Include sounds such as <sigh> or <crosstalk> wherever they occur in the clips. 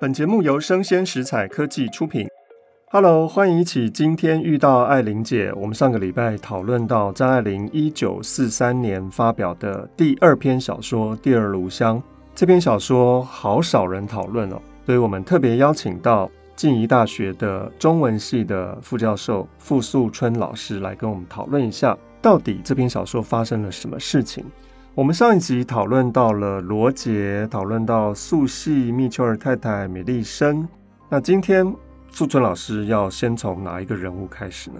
本节目由生鲜食材科技出品。Hello，欢迎一起今天遇到爱玲姐。我们上个礼拜讨论到张爱玲一九四三年发表的第二篇小说《第二炉香》，这篇小说好少人讨论哦，所以我们特别邀请到静宜大学的中文系的副教授傅素春老师来跟我们讨论一下，到底这篇小说发生了什么事情。我们上一集讨论到了罗杰，讨论到素系、密丘尔太太、美丽生。那今天素春老师要先从哪一个人物开始呢？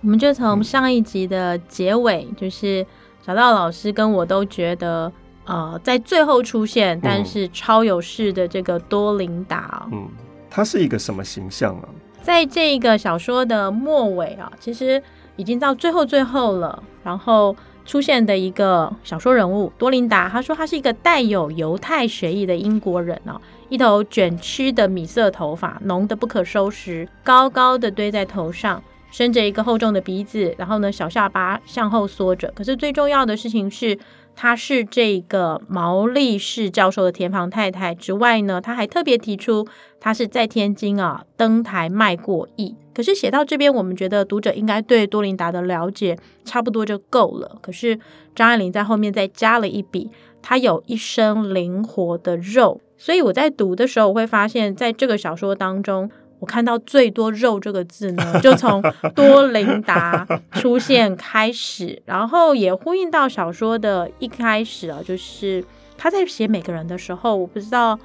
我们就从上一集的结尾，嗯、就是小道老师跟我都觉得，呃，在最后出现，但是超有势的这个多琳达。嗯，他是一个什么形象啊？在这个小说的末尾啊，其实已经到最后最后了，然后。出现的一个小说人物多琳达，她说她是一个带有犹太血裔的英国人哦，一头卷曲的米色头发，浓得不可收拾，高高的堆在头上，伸着一个厚重的鼻子，然后呢，小下巴向后缩着。可是最重要的事情是。她是这个毛利氏教授的田房太太之外呢，她还特别提出，她是在天津啊登台卖过艺。可是写到这边，我们觉得读者应该对多琳达的了解差不多就够了。可是张爱玲在后面再加了一笔，她有一身灵活的肉。所以我在读的时候，我会发现，在这个小说当中。我看到最多“肉”这个字呢，就从多琳达出现开始，然后也呼应到小说的一开始啊，就是他在写每个人的时候，我不知道，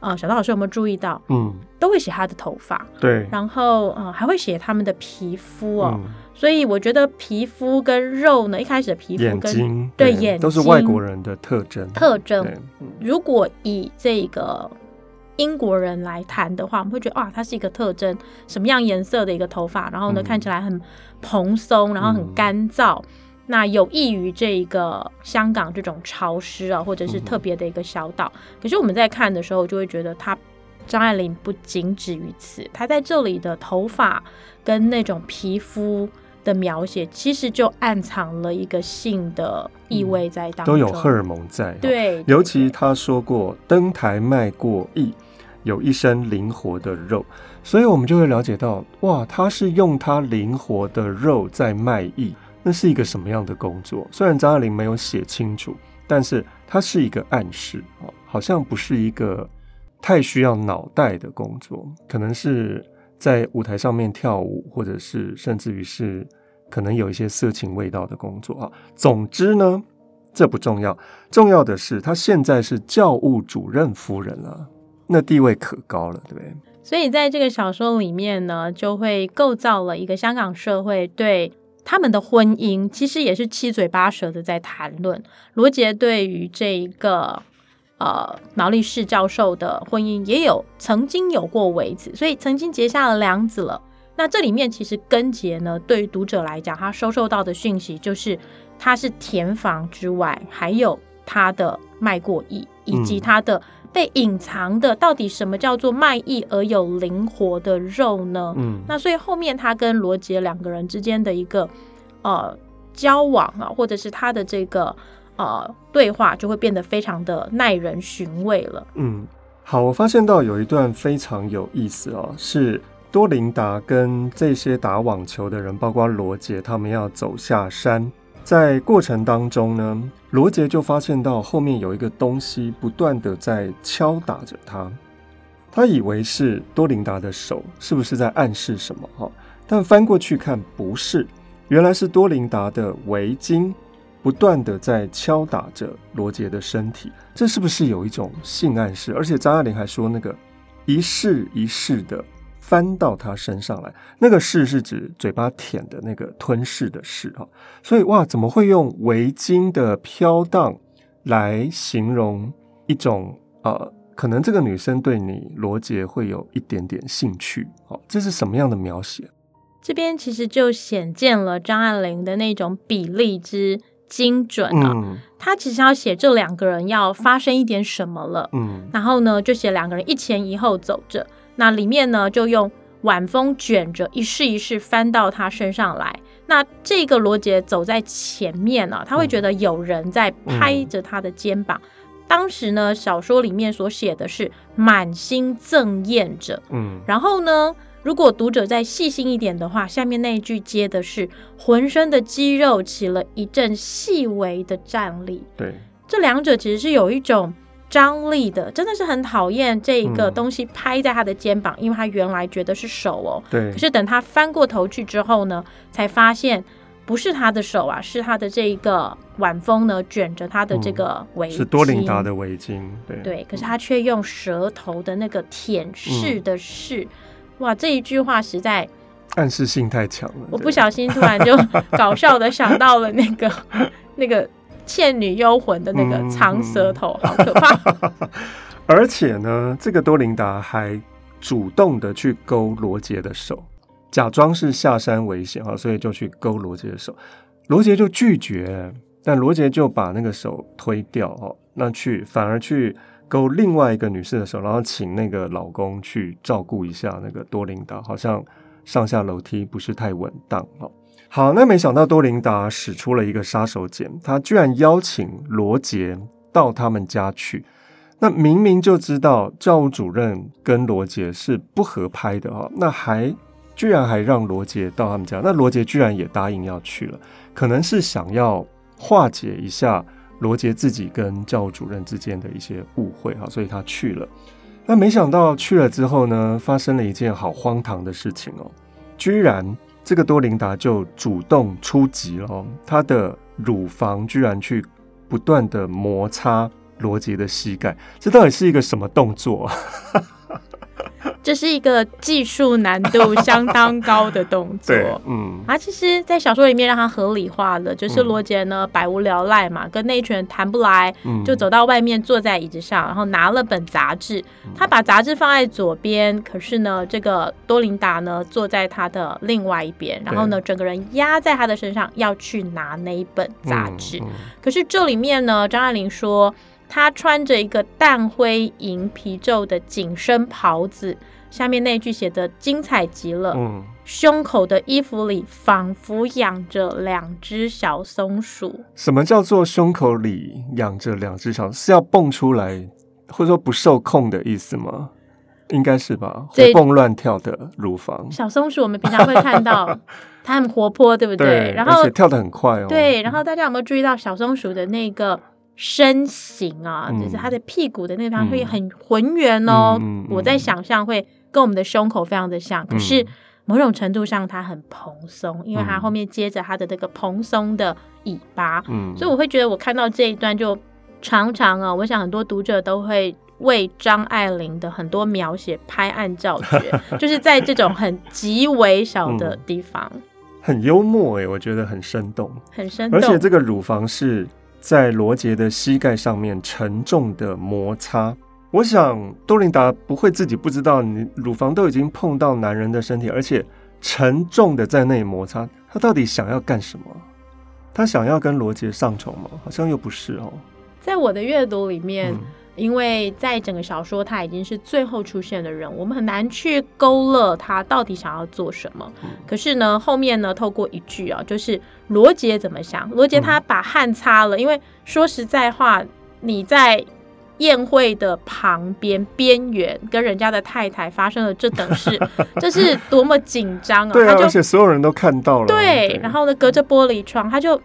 呃，小道老师有没有注意到，嗯，都会写他的头发，对，然后呃还会写他们的皮肤哦，嗯、所以我觉得皮肤跟肉呢，一开始的皮肤跟眼睛对眼睛都是外国人的特征，特征。如果以这个。英国人来谈的话，我们会觉得哇，它是一个特征，什么样颜色的一个头发，然后呢，嗯、看起来很蓬松，然后很干燥，嗯、那有益于这一个香港这种潮湿啊，或者是特别的一个小岛。嗯、可是我们在看的时候，就会觉得他张爱玲不仅止于此，他在这里的头发跟那种皮肤的描写，其实就暗藏了一个性的意味在当中，嗯、都有荷尔蒙在。对，尤其他说过登台卖过艺。有一身灵活的肉，所以我们就会了解到，哇，他是用他灵活的肉在卖艺，那是一个什么样的工作？虽然张爱玲没有写清楚，但是它是一个暗示，好像不是一个太需要脑袋的工作，可能是在舞台上面跳舞，或者是甚至于是可能有一些色情味道的工作啊。总之呢，这不重要，重要的是他现在是教务主任夫人了。那地位可高了，对不对？所以在这个小说里面呢，就会构造了一个香港社会对他们的婚姻，其实也是七嘴八舌的在谈论。罗杰对于这一个呃毛利士教授的婚姻，也有曾经有过维持，所以曾经结下了梁子了。那这里面其实根结呢，对于读者来讲，他收受到的讯息就是，他是填房之外，还有他的卖过艺，以及他的。被隐藏的到底什么叫做卖艺而有灵活的肉呢？嗯，那所以后面他跟罗杰两个人之间的一个呃交往啊，或者是他的这个呃对话，就会变得非常的耐人寻味了。嗯，好，我发现到有一段非常有意思哦，是多琳达跟这些打网球的人，包括罗杰，他们要走下山。在过程当中呢，罗杰就发现到后面有一个东西不断的在敲打着他，他以为是多琳达的手，是不是在暗示什么？哈，但翻过去看不是，原来是多琳达的围巾不断的在敲打着罗杰的身体，这是不是有一种性暗示？而且张爱玲还说那个一式一式的。翻到他身上来，那个噬是指嘴巴舔的那个吞噬的噬哈，所以哇，怎么会用围巾的飘荡来形容一种呃，可能这个女生对你罗杰会有一点点兴趣，哦，这是什么样的描写？这边其实就显见了张爱玲的那种比例之精准啊，嗯，她其实要写这两个人要发生一点什么了，嗯，然后呢，就写两个人一前一后走着。那里面呢，就用晚风卷着，一试一试翻到他身上来。那这个罗杰走在前面呢、啊，他会觉得有人在拍着他的肩膀，嗯、当时呢，小说里面所写的是满心憎厌着，嗯，然后呢，如果读者再细心一点的话，下面那一句接的是浑身的肌肉起了一阵细微的颤栗。对，这两者其实是有一种。张力的真的是很讨厌这一个东西拍在他的肩膀，嗯、因为他原来觉得是手哦。对。可是等他翻过头去之后呢，才发现不是他的手啊，是他的这一个晚风呢卷着他的这个围巾。嗯、是多琳达的围巾。对。对。可是他却用舌头的那个舔舐的舐，嗯、哇，这一句话实在暗示性太强了。我不小心突然就 <laughs> 搞笑的想到了那个那个。《倩女幽魂》的那个长舌头，嗯、好可怕！<laughs> 而且呢，这个多琳达还主动的去勾罗杰的手，假装是下山危险哈，所以就去勾罗杰的手。罗杰就拒绝，但罗杰就把那个手推掉哦，那去反而去勾另外一个女士的手，然后请那个老公去照顾一下那个多琳达，好像上下楼梯不是太稳当哦。好，那没想到多琳达使出了一个杀手锏，他居然邀请罗杰到他们家去。那明明就知道教务主任跟罗杰是不合拍的哈，那还居然还让罗杰到他们家，那罗杰居然也答应要去了，可能是想要化解一下罗杰自己跟教务主任之间的一些误会哈，所以他去了。那没想到去了之后呢，发生了一件好荒唐的事情哦，居然。这个多琳达就主动出击了哦，她的乳房居然去不断的摩擦罗杰的膝盖，这到底是一个什么动作？这是一个技术难度 <laughs> 相当高的动作，嗯，啊，其实，在小说里面让他合理化了，就是罗杰呢百无聊赖嘛，跟那群人谈不来，嗯、就走到外面坐在椅子上，然后拿了本杂志，他把杂志放在左边，可是呢，这个多琳达呢坐在他的另外一边，然后呢，整个人压在他的身上要去拿那一本杂志，可是这里面呢，张爱玲说。他穿着一个淡灰银皮皱的紧身袍子，下面那句写的精彩极了。嗯，胸口的衣服里仿佛养着两只小松鼠。什么叫做胸口里养着两只小？是要蹦出来，或者说不受控的意思吗？应该是吧，活蹦乱跳的乳房。小松鼠我们平常会看到，<laughs> 它很活泼，对不对？对，然后而且跳得很快哦。对，然后大家有没有注意到小松鼠的那个？身形啊，嗯、就是他的屁股的那地方会很浑圆哦。我在想象会跟我们的胸口非常的像，嗯、可是某种程度上它很蓬松，因为它后面接着它的那个蓬松的尾巴。嗯，所以我会觉得我看到这一段就常常啊，我想很多读者都会为张爱玲的很多描写拍案叫绝，<laughs> 就是在这种很极微小的地方，嗯、很幽默哎，我觉得很生动，很生动，而且这个乳房是。在罗杰的膝盖上面沉重的摩擦，我想多琳达不会自己不知道，你乳房都已经碰到男人的身体，而且沉重的在那里摩擦，他到底想要干什么？他想要跟罗杰上床吗？好像又不是哦。在我的阅读里面。嗯因为在整个小说，他已经是最后出现的人，我们很难去勾勒他到底想要做什么。嗯、可是呢，后面呢，透过一句啊，就是罗杰怎么想？罗杰他把汗擦了，嗯、因为说实在话，你在宴会的旁边边缘跟人家的太太发生了这等事，<laughs> 这是多么紧张啊！对啊，他就而且所有人都看到了。对，对然后呢，隔着玻璃窗，他就。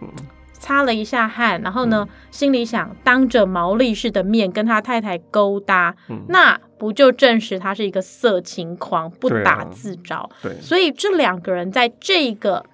嗯擦了一下汗，然后呢，嗯、心里想，当着毛利氏的面跟他太太勾搭，嗯、那不就证实他是一个色情狂，不打自招？对啊、对，所以这两个人在这个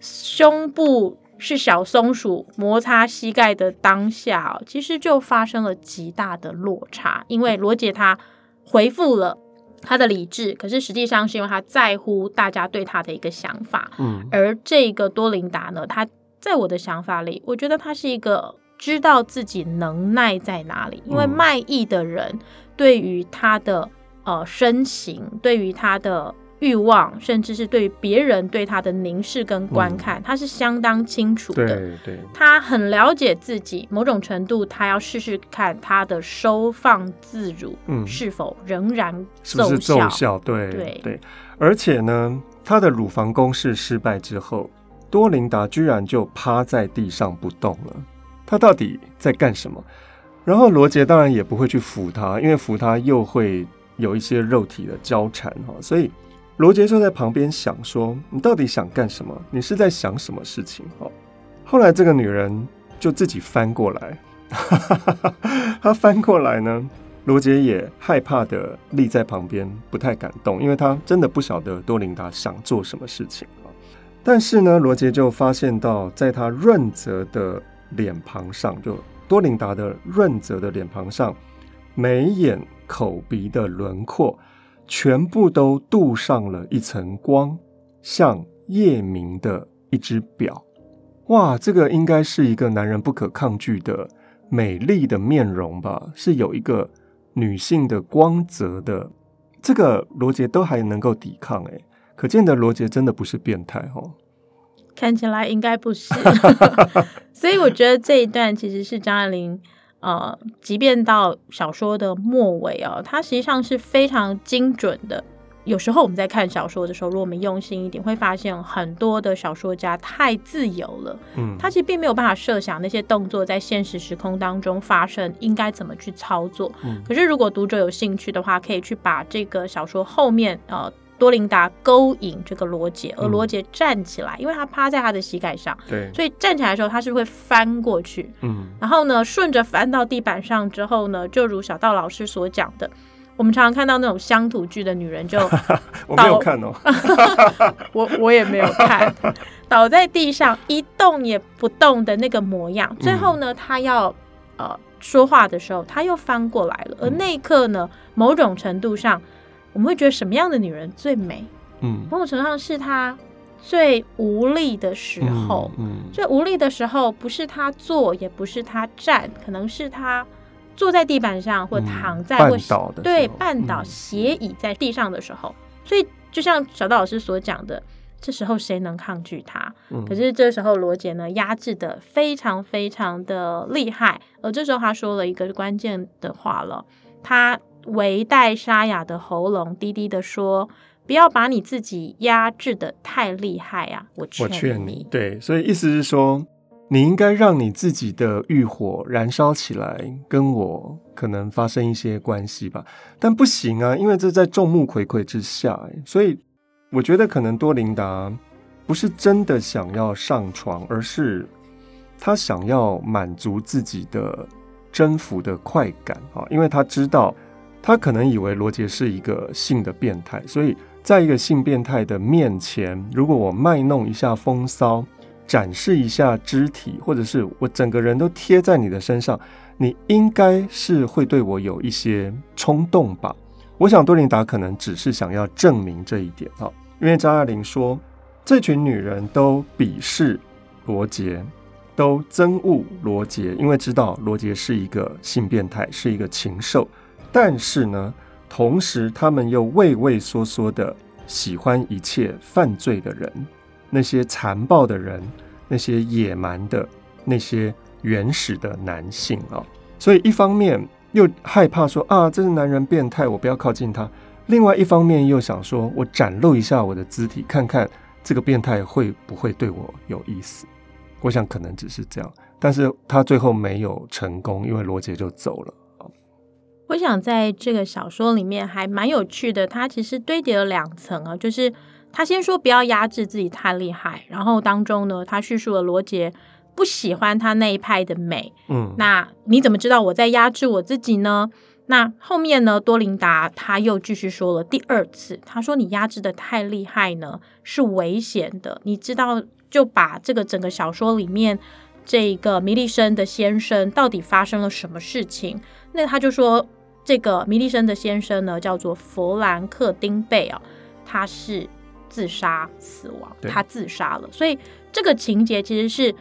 胸部是小松鼠摩擦膝盖的当下，其实就发生了极大的落差。因为罗杰他回复了他的理智，可是实际上是因为他在乎大家对他的一个想法。嗯，而这个多琳达呢，他。在我的想法里，我觉得他是一个知道自己能耐在哪里，因为卖艺的人对于他的呃身形，对于他的欲望，甚至是对于别人对他的凝视跟观看，嗯、他是相当清楚的。对对，他很了解自己，某种程度他要试试看他的收放自如，嗯，是否仍然奏效？是不是奏效？对对对，而且呢，他的乳房攻势失败之后。多琳达居然就趴在地上不动了，他到底在干什么？然后罗杰当然也不会去扶他，因为扶他又会有一些肉体的交缠哈，所以罗杰就在旁边想说：“你到底想干什么？你是在想什么事情？”哈，后来这个女人就自己翻过来，<laughs> 她翻过来呢，罗杰也害怕的立在旁边，不太敢动，因为他真的不晓得多琳达想做什么事情。但是呢，罗杰就发现到，在他润泽的脸庞上，就多琳达的润泽的脸庞上，眉眼口鼻的轮廓全部都镀上了一层光，像夜明的一只表。哇，这个应该是一个男人不可抗拒的美丽的面容吧？是有一个女性的光泽的，这个罗杰都还能够抵抗诶。可见的罗杰真的不是变态哦，看起来应该不是，<laughs> 所以我觉得这一段其实是张爱玲，呃，即便到小说的末尾哦，它实际上是非常精准的。有时候我们在看小说的时候，如果我们用心一点，会发现很多的小说家太自由了，嗯，他其实并没有办法设想那些动作在现实时空当中发生应该怎么去操作。嗯，可是如果读者有兴趣的话，可以去把这个小说后面呃。多琳达勾引这个罗杰，而罗杰站起来，嗯、因为他趴在他的膝盖上，对，所以站起来的时候他是会翻过去，嗯，然后呢，顺着翻到地板上之后呢，就如小道老师所讲的，我们常常看到那种乡土剧的女人就，<laughs> 我没有看哦，<laughs> 我我也没有看，倒在地上一动也不动的那个模样，最后呢，他要呃说话的时候，他又翻过来了，而那一刻呢，某种程度上。我们会觉得什么样的女人最美？嗯，某种程度上是她最无力的时候。嗯，嗯，最无力的时候不是她坐，也不是她站，可能是她坐在地板上，或躺在，或、对绊倒斜倚在地上的时候。嗯、所以，就像小道老师所讲的，这时候谁能抗拒她？嗯、可是这时候罗杰呢，压制的非常非常的厉害。而这时候他说了一个关键的话了，他。微带沙哑的喉咙，低低的说：“不要把你自己压制的太厉害啊！我劝你，劝你，对，所以意思是说，你应该让你自己的欲火燃烧起来，跟我可能发生一些关系吧。但不行啊，因为这在众目睽睽之下，所以我觉得可能多琳达不是真的想要上床，而是他想要满足自己的征服的快感啊，因为他知道。”他可能以为罗杰是一个性的变态，所以在一个性变态的面前，如果我卖弄一下风骚，展示一下肢体，或者是我整个人都贴在你的身上，你应该是会对我有一些冲动吧？我想多琳达可能只是想要证明这一点啊，因为张爱玲说，这群女人都鄙视罗杰，都憎恶罗杰，因为知道罗杰是一个性变态，是一个禽兽。但是呢，同时他们又畏畏缩缩的喜欢一切犯罪的人，那些残暴的人，那些野蛮的、那些原始的男性啊。所以一方面又害怕说啊，这是男人变态，我不要靠近他；另外一方面又想说，我展露一下我的肢体，看看这个变态会不会对我有意思。我想可能只是这样，但是他最后没有成功，因为罗杰就走了。我想在这个小说里面还蛮有趣的，它其实堆叠了两层啊，就是他先说不要压制自己太厉害，然后当中呢，他叙述了罗杰不喜欢他那一派的美，嗯，那你怎么知道我在压制我自己呢？那后面呢，多琳达他又继续说了第二次，他说你压制的太厉害呢，是危险的，你知道就把这个整个小说里面这个弥利生的先生到底发生了什么事情，那他就说。这个米利生的先生呢，叫做弗兰克丁贝啊，他是自杀死亡，他自杀了。所以这个情节其实是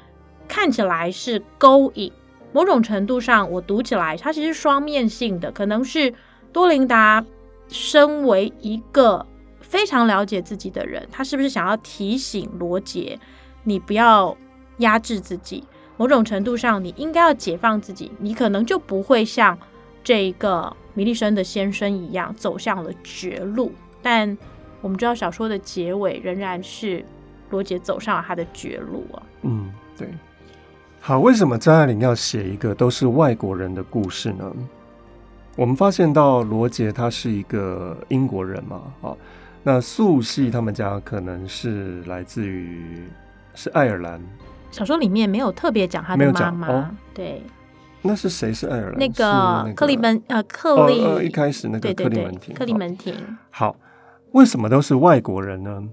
看起来是勾引，某种程度上我读起来，它其实双面性的。可能是多琳达身为一个非常了解自己的人，他是不是想要提醒罗杰，你不要压制自己？某种程度上，你应该要解放自己，你可能就不会像。这一个米利生的先生一样走向了绝路，但我们知道小说的结尾仍然是罗杰走上了他的绝路啊。嗯，对。好，为什么张爱玲要写一个都是外国人的故事呢？我们发现到罗杰他是一个英国人嘛，啊，那素系他们家可能是来自于是爱尔兰。小说里面没有特别讲他的妈妈，哦、对。那是谁是爱尔兰？那个克利门呃克利、哦呃，一开始那个克利门廷，克利门廷。好，为什么都是外国人呢？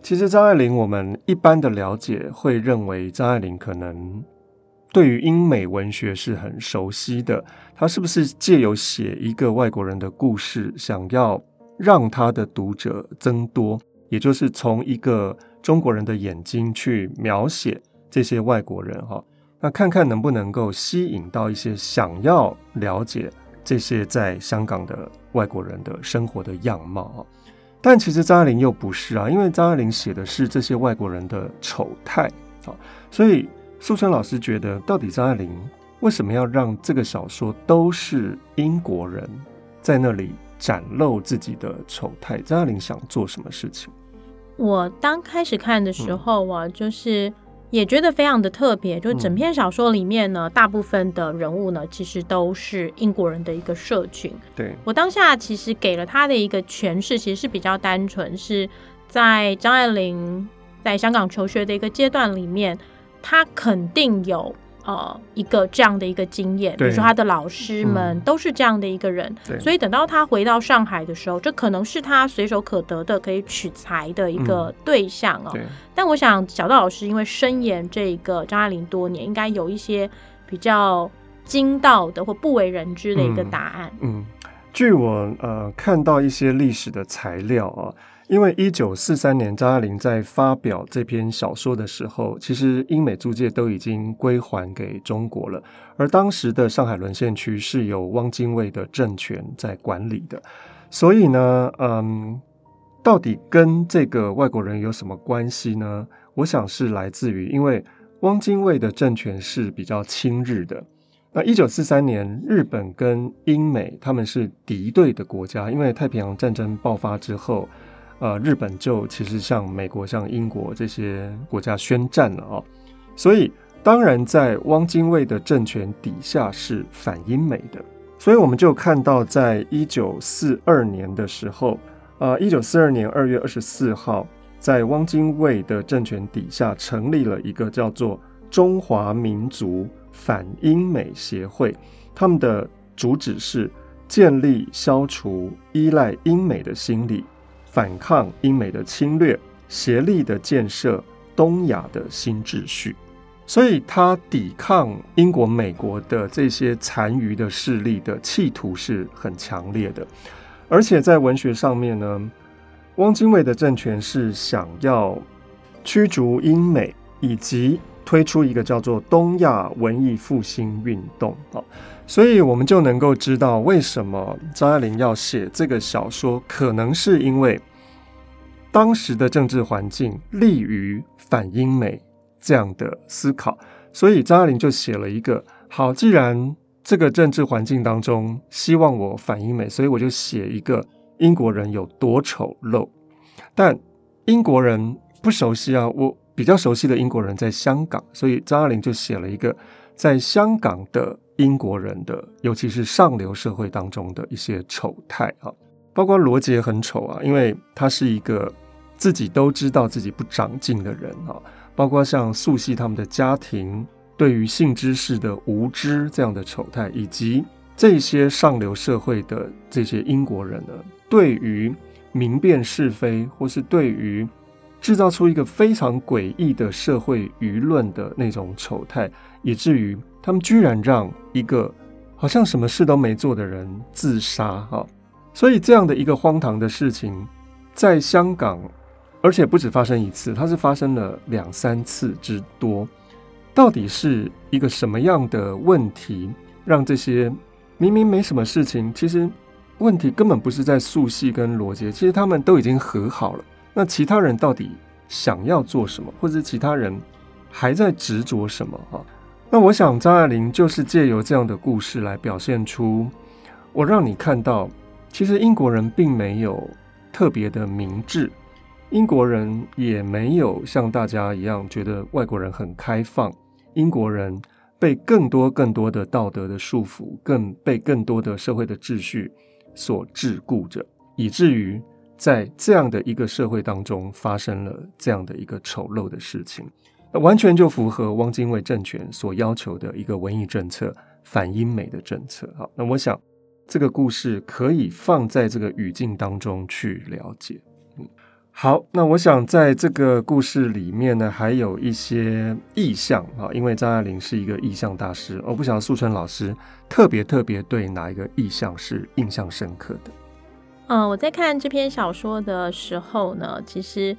其实张爱玲，我们一般的了解会认为张爱玲可能对于英美文学是很熟悉的。她是不是借由写一个外国人的故事，想要让她的读者增多？也就是从一个中国人的眼睛去描写这些外国人哈。那看看能不能够吸引到一些想要了解这些在香港的外国人的生活的样貌啊？但其实张爱玲又不是啊，因为张爱玲写的是这些外国人的丑态啊，所以素春老师觉得，到底张爱玲为什么要让这个小说都是英国人在那里展露自己的丑态？张爱玲想做什么事情？我刚开始看的时候啊，嗯、就是。也觉得非常的特别，就整篇小说里面呢，嗯、大部分的人物呢，其实都是英国人的一个社群。对，我当下其实给了他的一个诠释，其实是比较单纯，是在张爱玲在香港求学的一个阶段里面，他肯定有。呃，一个这样的一个经验，比如说他的老师们都是这样的一个人，嗯、所以等到他回到上海的时候，这可能是他随手可得的可以取材的一个对象哦。嗯、但我想小道老师因为深研这个张爱玲多年，应该有一些比较精到的或不为人知的一个答案。嗯，嗯，据我呃看到一些历史的材料啊。因为一九四三年张爱玲在发表这篇小说的时候，其实英美租界都已经归还给中国了，而当时的上海沦陷区是由汪精卫的政权在管理的，所以呢，嗯，到底跟这个外国人有什么关系呢？我想是来自于，因为汪精卫的政权是比较亲日的。那一九四三年，日本跟英美他们是敌对的国家，因为太平洋战争爆发之后。呃，日本就其实向美国、向英国这些国家宣战了啊，所以当然在汪精卫的政权底下是反英美的，所以我们就看到，在一九四二年的时候，呃，一九四二年二月二十四号，在汪精卫的政权底下成立了一个叫做中华民族反英美协会，他们的主旨是建立、消除依赖英美的心理。反抗英美的侵略，协力的建设东亚的新秩序，所以他抵抗英国、美国的这些残余的势力的企图是很强烈的。而且在文学上面呢，汪精卫的政权是想要驱逐英美，以及推出一个叫做东亚文艺复兴运动啊。所以我们就能够知道，为什么张爱玲要写这个小说，可能是因为当时的政治环境利于反英美这样的思考，所以张爱玲就写了一个：好，既然这个政治环境当中希望我反英美，所以我就写一个英国人有多丑陋。但英国人不熟悉啊，我比较熟悉的英国人在香港，所以张爱玲就写了一个在香港的。英国人的，尤其是上流社会当中的一些丑态啊，包括罗杰很丑啊，因为他是一个自己都知道自己不长进的人啊。包括像素系他们的家庭对于性知识的无知这样的丑态，以及这些上流社会的这些英国人呢，对于明辨是非，或是对于制造出一个非常诡异的社会舆论的那种丑态，以至于。他们居然让一个好像什么事都没做的人自杀哈！所以这样的一个荒唐的事情，在香港，而且不止发生一次，它是发生了两三次之多。到底是一个什么样的问题，让这些明明没什么事情，其实问题根本不是在素系跟罗杰，其实他们都已经和好了。那其他人到底想要做什么，或者其他人还在执着什么啊？那我想，张爱玲就是借由这样的故事来表现出，我让你看到，其实英国人并没有特别的明智，英国人也没有像大家一样觉得外国人很开放，英国人被更多更多的道德的束缚，更被更多的社会的秩序所桎梏着，以至于在这样的一个社会当中发生了这样的一个丑陋的事情，完全就符合汪精卫政权所要求的一个文艺政策，反英美的政策。好，那我想这个故事可以放在这个语境当中去了解。好，那我想在这个故事里面呢，还有一些意象啊，因为张爱玲是一个意象大师，我不晓得素春老师特别特别对哪一个意象是印象深刻的。嗯、我在看这篇小说的时候呢，其实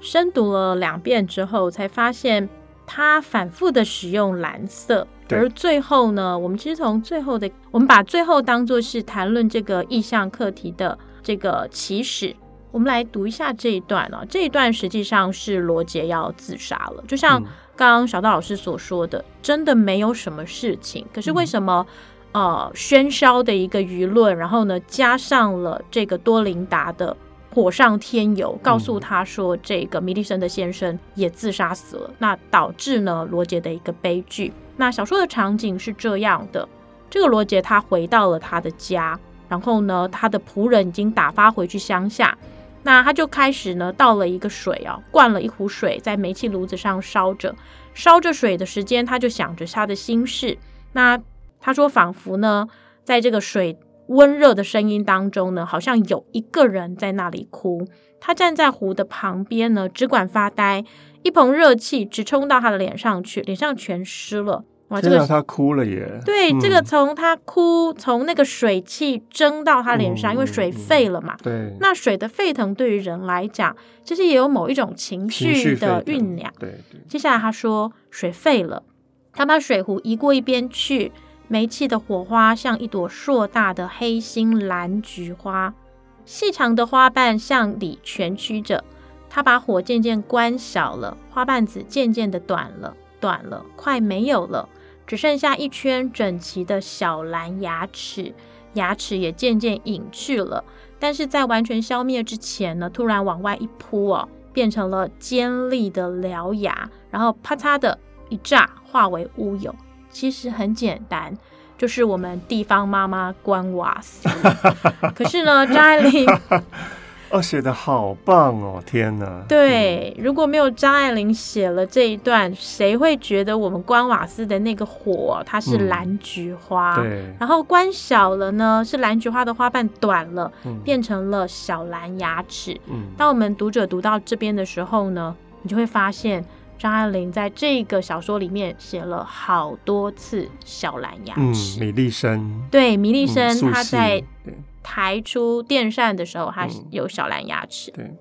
深读了两遍之后，才发现他反复的使用蓝色，而最后呢，我们其实从最后的，我们把最后当做是谈论这个意向课题的这个起始。我们来读一下这一段啊，这一段实际上是罗杰要自杀了，就像刚刚小道老师所说的，真的没有什么事情，可是为什么呃喧嚣的一个舆论，然后呢加上了这个多琳达的火上添油，告诉他说这个米利森的先生也自杀死了，那导致呢罗杰的一个悲剧。那小说的场景是这样的，这个罗杰他回到了他的家，然后呢他的仆人已经打发回去乡下。那他就开始呢，倒了一个水啊，灌了一壶水在煤气炉子上烧着，烧着水的时间，他就想着他的心事。那他说，仿佛呢，在这个水温热的声音当中呢，好像有一个人在那里哭。他站在湖的旁边呢，只管发呆，一盆热气直冲到他的脸上去，脸上全湿了。哇，这个他哭了耶！对，嗯、这个从他哭，从那个水汽蒸到他脸上，嗯、因为水沸了嘛。对，那水的沸腾对于人来讲，其实也有某一种情绪的酝酿。对对。接下来他说，水沸了，他把水壶移过一边去，煤气的火花像一朵硕大的黑心蓝菊花，细长的花瓣向里蜷曲着。他把火渐渐关小了，花瓣子渐渐的短了，短了，快没有了。只剩下一圈整齐的小蓝牙齿，牙齿也渐渐隐去了。但是在完全消灭之前呢，突然往外一扑哦，变成了尖利的獠牙，然后啪嚓的一炸，化为乌有。其实很简单，就是我们地方妈妈关瓦斯。<laughs> 可是呢，张爱玲。<laughs> 哦，写的好棒哦！天哪，对，如果没有张爱玲写了这一段，谁会觉得我们关瓦斯的那个火它是蓝菊花？嗯、对，然后关小了呢，是蓝菊花的花瓣短了，嗯、变成了小蓝牙齿。嗯，当我们读者读到这边的时候呢，你就会发现张爱玲在这个小说里面写了好多次小蓝牙齿。嗯，米利森，对，米利森他在。抬出电扇的时候，他有小蓝牙齿。嗯、对，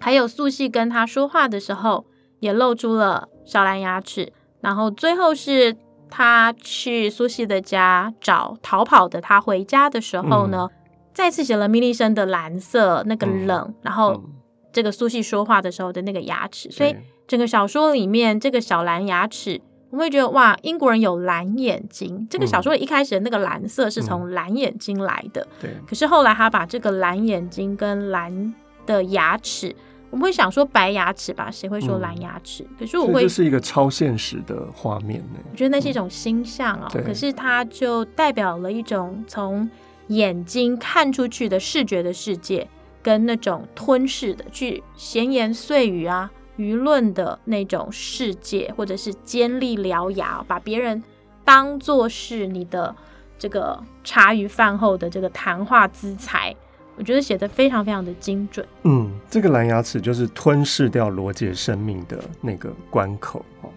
还有素汐跟他说话的时候，也露出了小蓝牙齿。然后最后是他去苏西的家找逃跑的他回家的时候呢，嗯、再次写了米利森的蓝色那个冷，嗯、然后这个苏西说话的时候的那个牙齿。嗯、所以整个小说里面这个小蓝牙齿。我们会觉得哇，英国人有蓝眼睛。这个小说一开始的那个蓝色是从蓝眼睛来的，嗯、对。可是后来他把这个蓝眼睛跟蓝的牙齿，我们会想说白牙齿吧？谁会说蓝牙齿？嗯、可是我会，这是一个超现实的画面呢。我觉得那是一种星象啊、哦。嗯、可是它就代表了一种从眼睛看出去的视觉的世界，跟那种吞噬的去闲言碎语啊。舆论的那种世界，或者是尖利獠牙，把别人当做是你的这个茶余饭后的这个谈话资材，我觉得写的非常非常的精准。嗯，这个蓝牙齿就是吞噬掉罗杰生命的那个关口哦。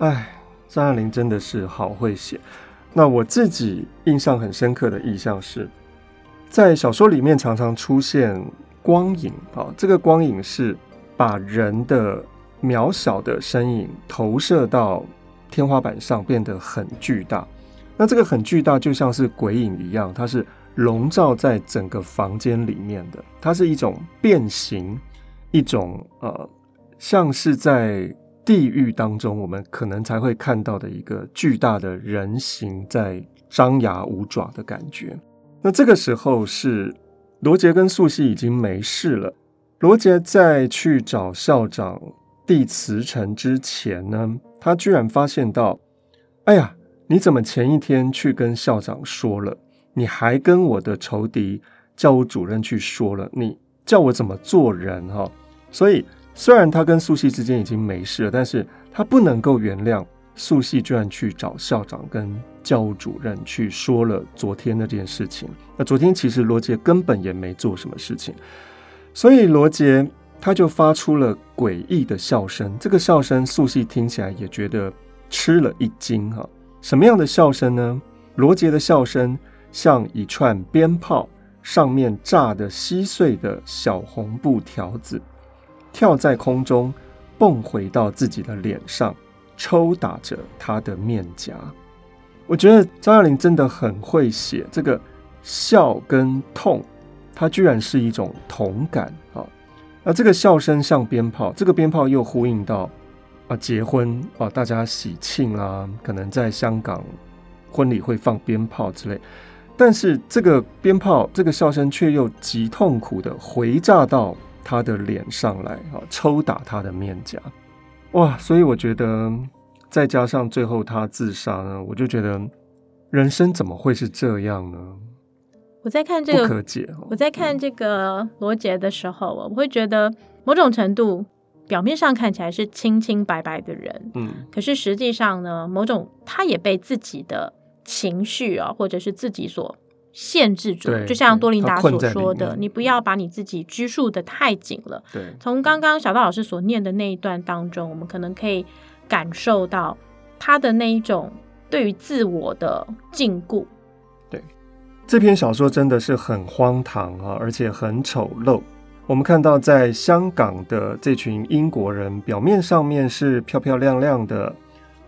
哎，张爱玲真的是好会写。那我自己印象很深刻的意象是，在小说里面常常出现光影啊，这个光影是。把人的渺小的身影投射到天花板上，变得很巨大。那这个很巨大，就像是鬼影一样，它是笼罩在整个房间里面的。它是一种变形，一种呃，像是在地狱当中，我们可能才会看到的一个巨大的人形在张牙舞爪的感觉。那这个时候是罗杰跟素汐已经没事了。罗杰在去找校长递辞呈之前呢，他居然发现到哎呀，你怎么前一天去跟校长说了？你还跟我的仇敌教务主任去说了？你叫我怎么做人？哈，所以虽然他跟素汐之间已经没事了，但是他不能够原谅素汐居然去找校长跟教务主任去说了昨天那件事情。那昨天其实罗杰根本也没做什么事情，所以罗杰。他就发出了诡异的笑声，这个笑声素系听起来也觉得吃了一惊哈。什么样的笑声呢？罗杰的笑声像一串鞭炮，上面炸得稀碎的小红布条子，跳在空中，蹦回到自己的脸上，抽打着他的面颊。我觉得张爱玲真的很会写这个笑跟痛，它居然是一种同感啊。那这个笑声像鞭炮，这个鞭炮又呼应到啊结婚啊，大家喜庆啦，可能在香港婚礼会放鞭炮之类，但是这个鞭炮这个笑声却又极痛苦的回炸到他的脸上来啊，抽打他的面颊，哇！所以我觉得再加上最后他自杀呢，我就觉得人生怎么会是这样呢？我在看这个，可解哦，我在看这个罗杰的时候，我会觉得某种程度表面上看起来是清清白白的人，嗯，可是实际上呢，某种他也被自己的情绪啊，或者是自己所限制住。就像多琳达所说的，你不要把你自己拘束的太紧了。对，从刚刚小道老师所念的那一段当中，我们可能可以感受到他的那一种对于自我的禁锢。这篇小说真的是很荒唐啊，而且很丑陋。我们看到，在香港的这群英国人，表面上面是漂漂亮亮的，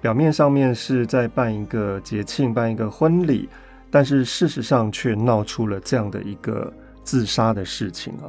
表面上面是在办一个节庆、办一个婚礼，但是事实上却闹出了这样的一个自杀的事情啊。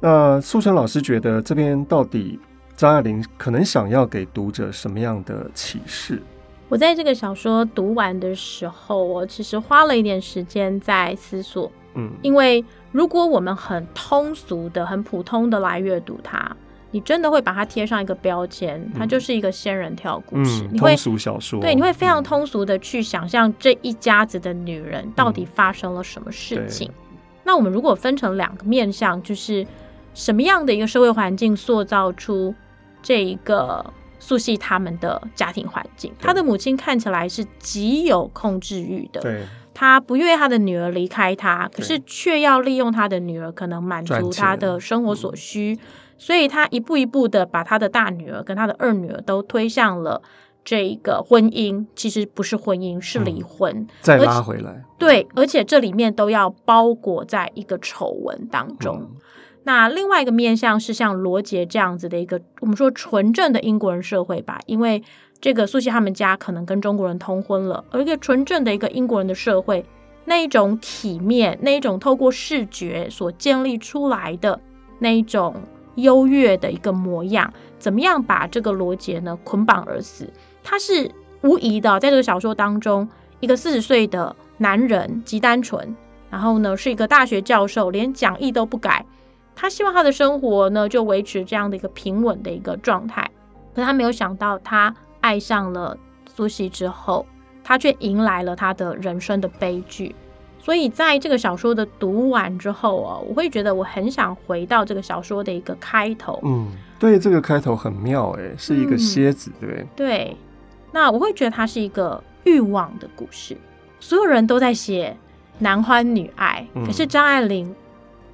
那素成老师觉得，这边到底张爱玲可能想要给读者什么样的启示？我在这个小说读完的时候，我其实花了一点时间在思索。嗯，因为如果我们很通俗的、很普通的来阅读它，你真的会把它贴上一个标签，它就是一个仙人跳故事。嗯，通俗小说。对，你会非常通俗的去想象这一家子的女人到底发生了什么事情。嗯，那我们如果分成两个面向，就是什么样的一个社会环境塑造出这一个。素系他们的家庭环境，他的母亲看起来是极有控制欲的。对，他不愿意他的女儿离开他，可是却要利用他的女儿，可能满足他的生活所需。嗯。所以，他一步一步的把他的大女儿跟他的二女儿都推向了这一个婚姻，其实不是婚姻，是离婚。嗯。再拉回来，对，而且这里面都要包裹在一个丑闻当中。嗯那另外一个面向是像罗杰这样子的一个，我们说纯正的英国人社会吧，因为这个苏西他们家可能跟中国人通婚了，而一个纯正的一个英国人的社会，那一种体面，那一种透过视觉所建立出来的那一种优越的一个模样，怎么样把这个罗杰呢捆绑而死？他是无疑的，在这个小说当中，一个四十岁的男人极单纯，然后呢是一个大学教授，连讲义都不改。他希望他的生活呢，就维持这样的一个平稳的一个状态，可他没有想到，他爱上了苏西之后，他却迎来了他的人生的悲剧。所以在这个小说的读完之后啊，我会觉得我很想回到这个小说的一个开头。嗯，对，这个开头很妙，诶，是一个蝎子，对不对？对，那我会觉得它是一个欲望的故事，所有人都在写男欢女爱，可是张爱玲。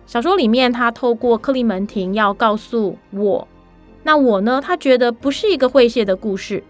小说里面，他透过克利门廷要告诉我，那我呢？他觉得不是一个诙谐的故事，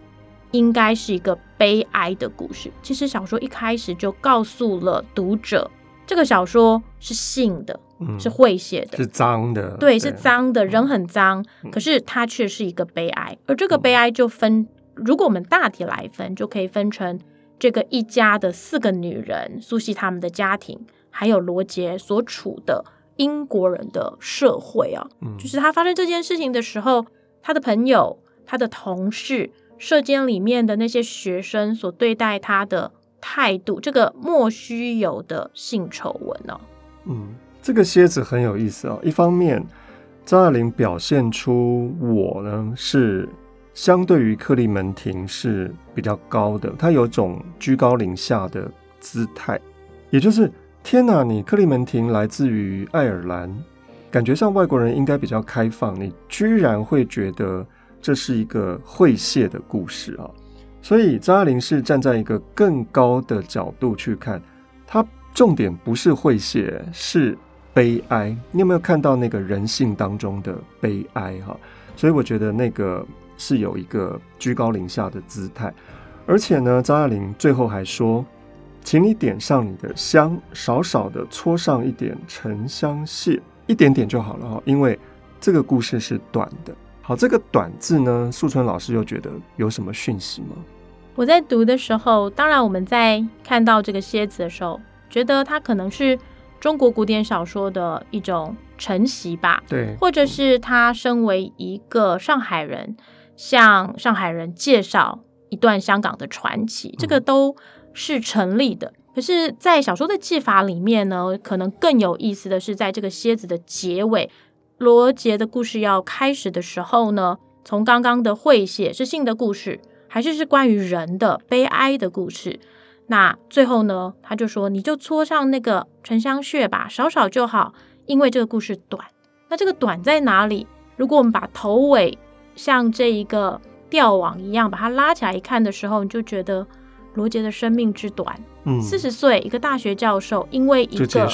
应该是一个悲哀的故事。其实小说一开始就告诉了读者，这个小说是性的，嗯、是诙谐的，是脏的，对，是脏的，人很脏。嗯、可是它却是一个悲哀，而这个悲哀就分，如果我们大体来分，就可以分成这个一家的四个女人，苏西他们的家庭，还有罗杰所处的。英国人的社会啊，嗯，就是他发生这件事情的时候，他的朋友、他的同事、社监里面的那些学生所对待他的态度，这个莫须有的性丑闻呢，啊？嗯，这个蝎子很有意思啊，哦。一方面，张爱玲表现出我呢是相对于克利门廷是比较高的，他有种居高临下的姿态，也就是天哪，你克利门廷来自于爱尔兰，感觉上外国人应该比较开放，你居然会觉得这是一个会谢的故事啊！所以张爱玲是站在一个更高的角度去看，它重点不是会谢，是悲哀。你有没有看到那个人性当中的悲哀？哈，所以我觉得那个。是有一个居高临下的姿态，而且呢，张爱玲最后还说：“请你点上你的香，少少的搓上一点沉香屑，一点点就好了哈，因为这个故事是短的。”好，这个“短”字呢，素春老师又觉得有什么讯息吗？我在读的时候，当然我们在看到这个蝎子的时候，觉得它可能是中国古典小说的一种承袭吧，对，或者是他身为一个上海人。向上海人介绍一段香港的传奇，这个都是成立的。可是，在小说的技法里面呢，可能更有意思的是，在这个蝎子的结尾，罗杰的故事要开始的时候呢，从刚刚的会写是性的故事，还是是关于人的悲哀的故事？那最后呢，他就说：“你就搓上那个沉香屑吧，少少就好，因为这个故事短。那这个短在哪里？如果我们把头尾像这一个吊网一样，把它拉起来一看的时候，你就觉得罗杰的生命之短，嗯，四十岁一个大学教授，因为一个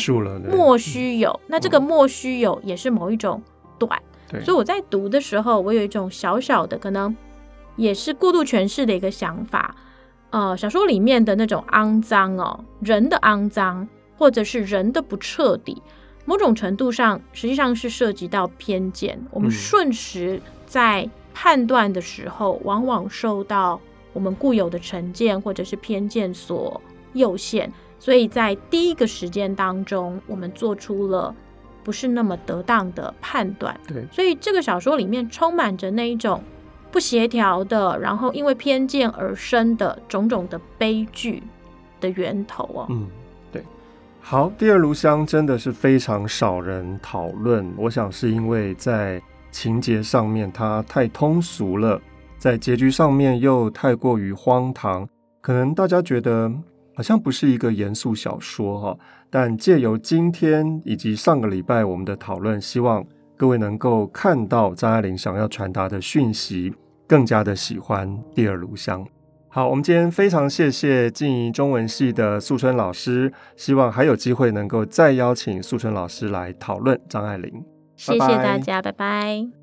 莫须有，那这个莫须有也是某一种短，对，所以我在读的时候，我有一种小小的可能也是过度诠释的一个想法，呃，小说里面的那种肮脏哦，人的肮脏，或者是人的不彻底，某种程度上实际上是涉及到偏见，我们瞬时。在判断的时候，往往受到我们固有的成见或者是偏见所诱限，所以在第一个时间当中，我们做出了不是那么得当的判断。对，所以这个小说里面充满着那一种不协调的，然后因为偏见而生的种种的悲剧的源头哦。嗯，对。好，第二炉香真的是非常少人讨论，我想是因为在。情节上面它太通俗了，在结局上面又太过于荒唐，可能大家觉得好像不是一个严肃小说哈。但借由今天以及上个礼拜我们的讨论，希望各位能够看到张爱玲想要传达的讯息，更加的喜欢《第二炉香》。好，我们今天非常谢谢静怡中文系的素春老师，希望还有机会能够再邀请素春老师来讨论张爱玲。谢谢大家，拜拜。拜拜。